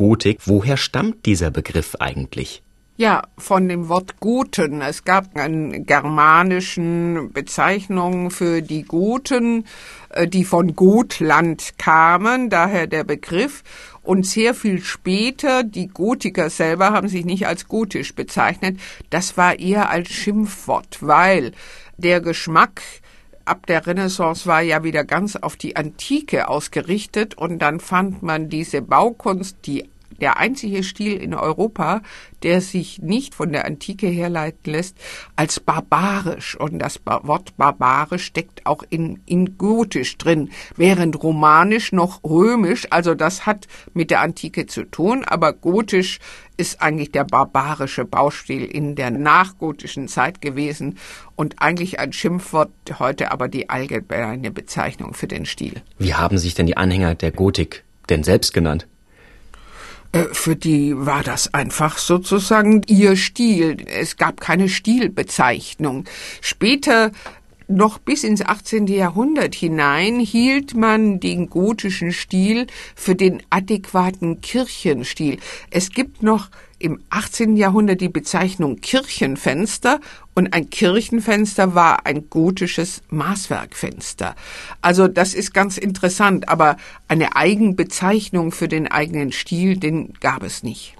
Gotik. Woher stammt dieser Begriff eigentlich? Ja, von dem Wort Goten. Es gab eine germanischen Bezeichnung für die Goten, äh, die von Gotland kamen, daher der Begriff. Und sehr viel später, die Gotiker selber haben sich nicht als gotisch bezeichnet. Das war eher als Schimpfwort, weil der Geschmack ab der Renaissance war ja wieder ganz auf die Antike ausgerichtet und dann fand man diese Baukunst, die der einzige Stil in Europa, der sich nicht von der Antike herleiten lässt, als barbarisch. Und das Wort barbarisch steckt auch in, in Gotisch drin, während Romanisch noch Römisch, also das hat mit der Antike zu tun, aber Gotisch ist eigentlich der barbarische Baustil in der nachgotischen Zeit gewesen und eigentlich ein Schimpfwort, heute aber die allgemeine Bezeichnung für den Stil. Wie haben sich denn die Anhänger der Gotik denn selbst genannt? Äh, für die war das einfach sozusagen ihr Stil. Es gab keine Stilbezeichnung. Später noch bis ins 18. Jahrhundert hinein hielt man den gotischen Stil für den adäquaten Kirchenstil. Es gibt noch im 18. Jahrhundert die Bezeichnung Kirchenfenster und ein Kirchenfenster war ein gotisches Maßwerkfenster. Also das ist ganz interessant, aber eine Eigenbezeichnung für den eigenen Stil, den gab es nicht.